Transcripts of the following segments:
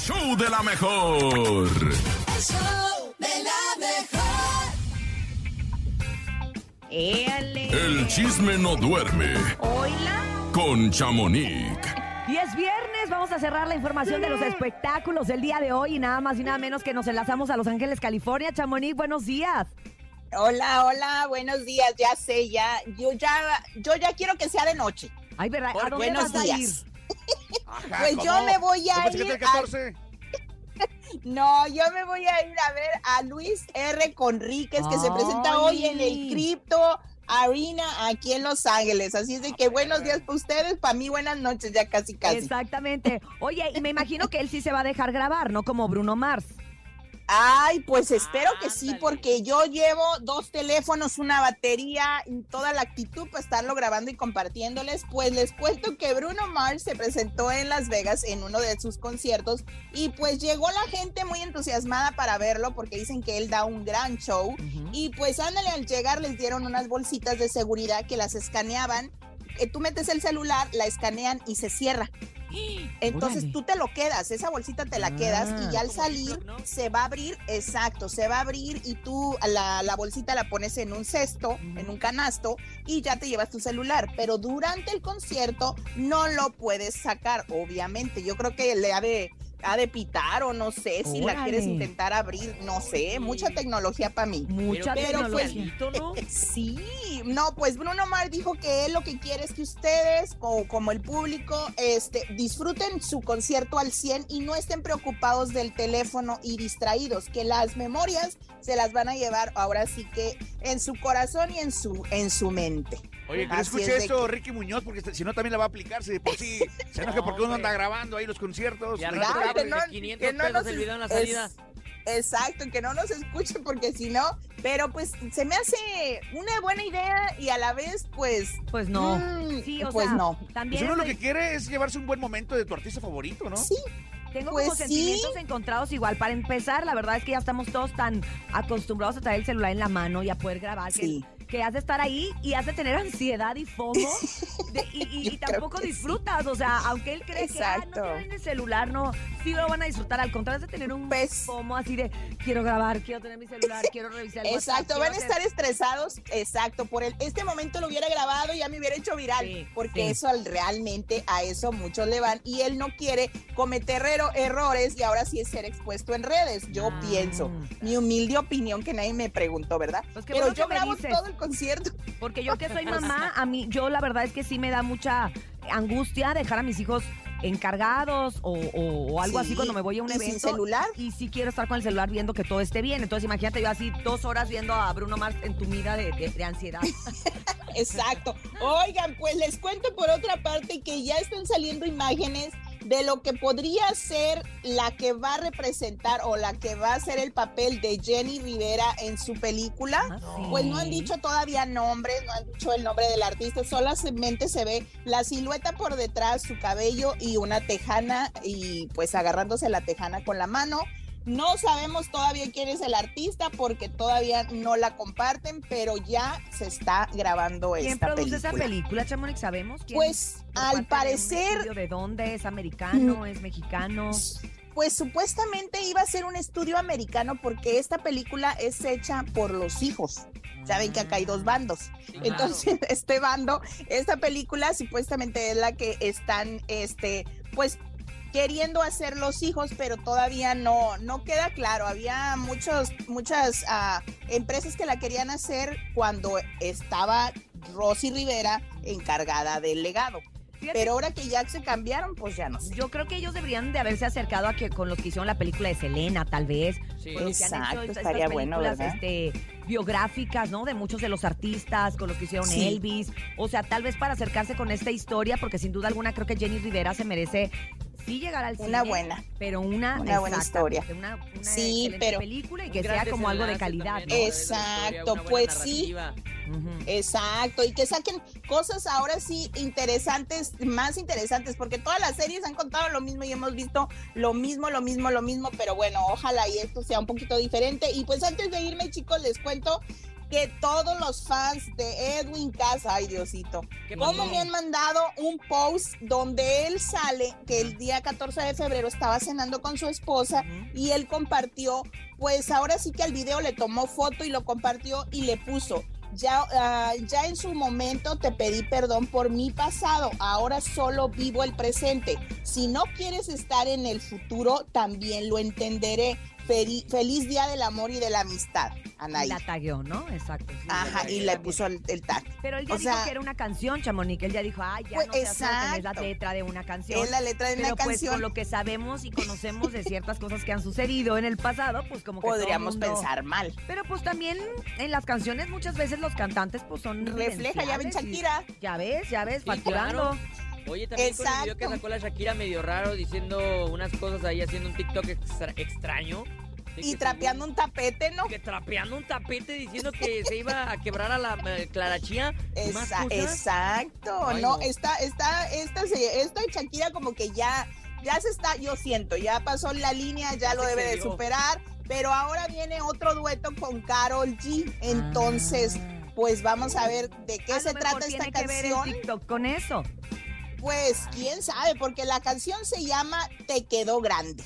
show de la mejor. El show de la mejor. El chisme no duerme Hola. con Chamonix. Y es viernes, vamos a cerrar la información de los espectáculos del día de hoy y nada más y nada menos que nos enlazamos a Los Ángeles, California. Chamonix, buenos días. Hola, hola, buenos días, ya sé, ya, yo ya, yo ya quiero que sea de noche. Ay, ¿verdad? Por ¿A dónde buenos vas a ir? Pues yo me voy a ¿Cómo es que ir el a- 14? No, yo me voy a ir a ver a Luis R. Conríquez, que se presenta hoy en el Crypto Arena aquí en Los Ángeles. Así es de que buenos días para ustedes, para mí buenas noches, ya casi casi. Exactamente. Oye, y me imagino que él sí se va a dejar grabar, ¿no? Como Bruno Mars. Ay, pues espero que sí, porque yo llevo dos teléfonos, una batería y toda la actitud para estarlo grabando y compartiéndoles. Pues les cuento que Bruno Mars se presentó en Las Vegas en uno de sus conciertos y pues llegó la gente muy entusiasmada para verlo porque dicen que él da un gran show. Y pues ándale, al llegar les dieron unas bolsitas de seguridad que las escaneaban. Eh, Tú metes el celular, la escanean y se cierra. Entonces Órale. tú te lo quedas, esa bolsita te la quedas y ya al salir TikTok, ¿no? se va a abrir, exacto, se va a abrir y tú la, la bolsita la pones en un cesto, en un canasto y ya te llevas tu celular. Pero durante el concierto no lo puedes sacar, obviamente. Yo creo que le ha de, ha de pitar o no sé si la quieres intentar abrir, no sé, mucha tecnología para mí. Mucha Pero, pues, tecnología. ¿no? Sí, no, pues Bruno Mars dijo que él lo que quiere es que ustedes, o como el público, este, disfruten su concierto al 100 y no estén preocupados del teléfono y distraídos, que las memorias se las van a llevar ahora sí que en su corazón y en su, en su mente. Oye, que no escuche es esto Ricky Muñoz, porque si no también la va a aplicar. Si de por sí se enoja porque uno anda grabando ahí los conciertos. Y al Claro, que no- 500 que no pesos nos el video en la es- salida. Exacto, que no nos escuchen porque si no, pero pues se me hace una buena idea y a la vez pues... Pues no. mm, Sí, o pues sea, no. Pues también uno lo que quiere es llevarse un buen momento de tu artista favorito, ¿no? Sí, Tengo Pues como sí. sentimientos encontrados igual. Para empezar, la verdad es que ya estamos todos tan acostumbrados a traer el celular en la mano y a poder grabar Sí. que has de estar ahí y has de tener ansiedad y fomo de- y, tampoco que sí. disfrutas. O sea, aunque él cree que ah, no traen el celular, no, sí lo van a disfrutar. Al contrario, has de tener un Pues- fomo así de quiero grabar, quiero tener mi celular, quiero revisar el Exacto, van a hacer- estar estresados, exacto, por el, este momento lo hubiera grabado y ya me hubiera hecho viral, Sí, porque sí. eso al- realmente a eso muchos le van y él no quiere cometer errores y ahora sí es ser expuesto en redes, yo Ah. pienso, mi humilde opinión que nadie me preguntó, ¿verdad? Pues Pero bueno yo que grabo dices. todo el concierto. Porque yo que soy mamá, a mí, yo la verdad es que sí me da mucha angustia dejar a mis hijos encargados o, o- o algo así Sí, cuando me voy a un y sin evento. celular. Y sí quiero estar con el celular viendo que todo esté bien. Entonces imagínate yo así dos horas viendo a Bruno Mars entumida de, de, de ansiedad. Exacto. Oigan, pues les cuento por otra parte que ya están saliendo imágenes de lo que podría ser la que va a representar o la que va a ser el papel de Jenny Rivera en su película. Ah, sí. Pues no han dicho todavía nombres, no han dicho el nombre del artista, solamente se ve la silueta por detrás, su cabello y una tejana y pues agarrándose la tejana con la mano. No sabemos todavía quién es el artista porque todavía no la comparten, pero ya se está grabando ¿Quién esta produce película. esa película, Chamonix? ¿Sabemos? ¿Quién? Pues ¿Por al parecer, estudio ¿De dónde? ¿Es americano? ¿Es mexicano? pues supuestamente iba a ser un estudio americano porque esta película es hecha por los hijos. Saben que acá hay dos bandos. Sí, claro. Entonces, este bando, esta película supuestamente es la que están, este, pues queriendo hacer los hijos, pero todavía no, no queda claro. Había muchos, muchas ah, empresas que la querían hacer cuando estaba Rosy Rivera encargada del legado. Fíjate Pero ahora que ya se cambiaron, pues ya no sé. Yo creo que ellos deberían de haberse acercado a que con los que hicieron la película de Selena, tal vez. Sí. Con los que han Exacto, hecho estas estaría bueno, ¿verdad? este, biográficas, ¿no? De muchos de los artistas, con los que hicieron Sí. Elvis. O sea, tal vez para acercarse con esta historia, porque sin duda alguna creo que Jenny Rivera se merece sí llegar al Una cine, buena. pero una, Una buena historia. Una, una Sí, pero- película y que sea como algo de calidad. Exacto, pues sí. Exacto, y que saquen cosas ahora sí interesantes, más interesantes, porque todas las series han contado lo mismo y hemos visto lo mismo, lo mismo, lo mismo, pero bueno, ojalá y esto sea un poquito diferente. Y pues antes de irme, chicos, les cuento que todos los fans de Edwin Casa, ay Diosito, ¿Qué cómo me han mandado un post donde él sale, que el día 14 de febrero estaba cenando con su esposa y él compartió, pues ahora sí que al video le tomó foto y lo compartió y le puso. Ya, ah, ya en su momento te pedí perdón por mi pasado, ahora solo vivo el presente. Si no quieres estar en el futuro, también lo entenderé. Feli- feliz Día del Amor y de la Amistad, Y Anaí. la tagueó, ¿no? Exacto. sí, Ajá, y le puso el, el tag. Pero él ya o dijo sea- que era una canción, Chamonix. Él ya dijo, ay, ya Pues, no loca, es la exacto. letra de una canción. Es la letra de Pero una pues canción. con lo que sabemos y conocemos de ciertas cosas que han sucedido en el pasado, pues como que Podríamos mundo- pensar mal. Pero pues también en las canciones muchas veces los cantantes pues son Refleja, ya ven y- Shakira. Ya ves, ya ves, Sí, facturando. Oye, también con el video que Exacto. sacó la Shakira medio raro, diciendo unas cosas ahí, haciendo un TikTok extra- extraño. Y trapeando un tapete, ¿no? Que trapeando un tapete diciendo que se iba a quebrar a la eh, Clara Chía. y más Esa- cosas. exacto. Ay, no, no. esta, esta, esta, de Shakira como que ya, ya se está, yo siento, ya pasó la línea, ya Ya lo debe de superar. Pero ahora viene otro dueto con Carol G. Entonces, Ah. pues vamos a ver de qué A se trata esta tiene que ver el canción. TikTok con eso. Pues quién sabe, porque la canción se llama Te quedó grande.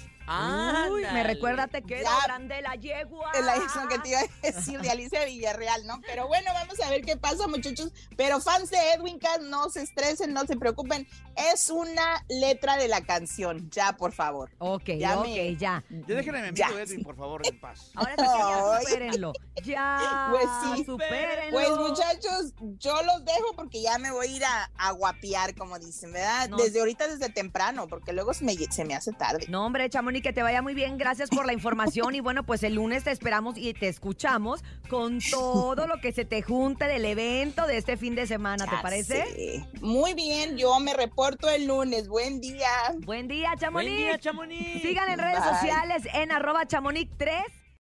Uy, me recuerda te quedó Ya. grande la yegua. Es la eso que te iba a decir de Alicia Villarreal, ¿no? Pero bueno, vamos a ver qué pasa, muchachos. Pero fans de Edwin Cass, no se estresen, no se preocupen. Es una letra de la canción, ya, por favor. Ok, Ya ok, me- ya. Ya déjenme a mi amigo Edwin, por favor, en paz. Ahora sí ya supérenlo. Ya, Pues sí. supérenlo. Pues muchachos, yo los dejo porque ya me voy a ir a, a guapiar, como dicen, ¿verdad? No. Desde ahorita, desde temprano, porque luego se me, se me hace tarde. No, hombre, Chamonix, que te vaya muy bien. Gracias por la información. Y bueno, pues el lunes te esperamos y te escuchamos con todo lo que se te junte del evento de este fin de semana. ¿Te Ya parece? sé. Muy bien, yo me reporto el lunes. Buen día. Buen día, Chamonix. Buen día, Chamonix. Sigan en redes Bye. sociales en arroba chamonix3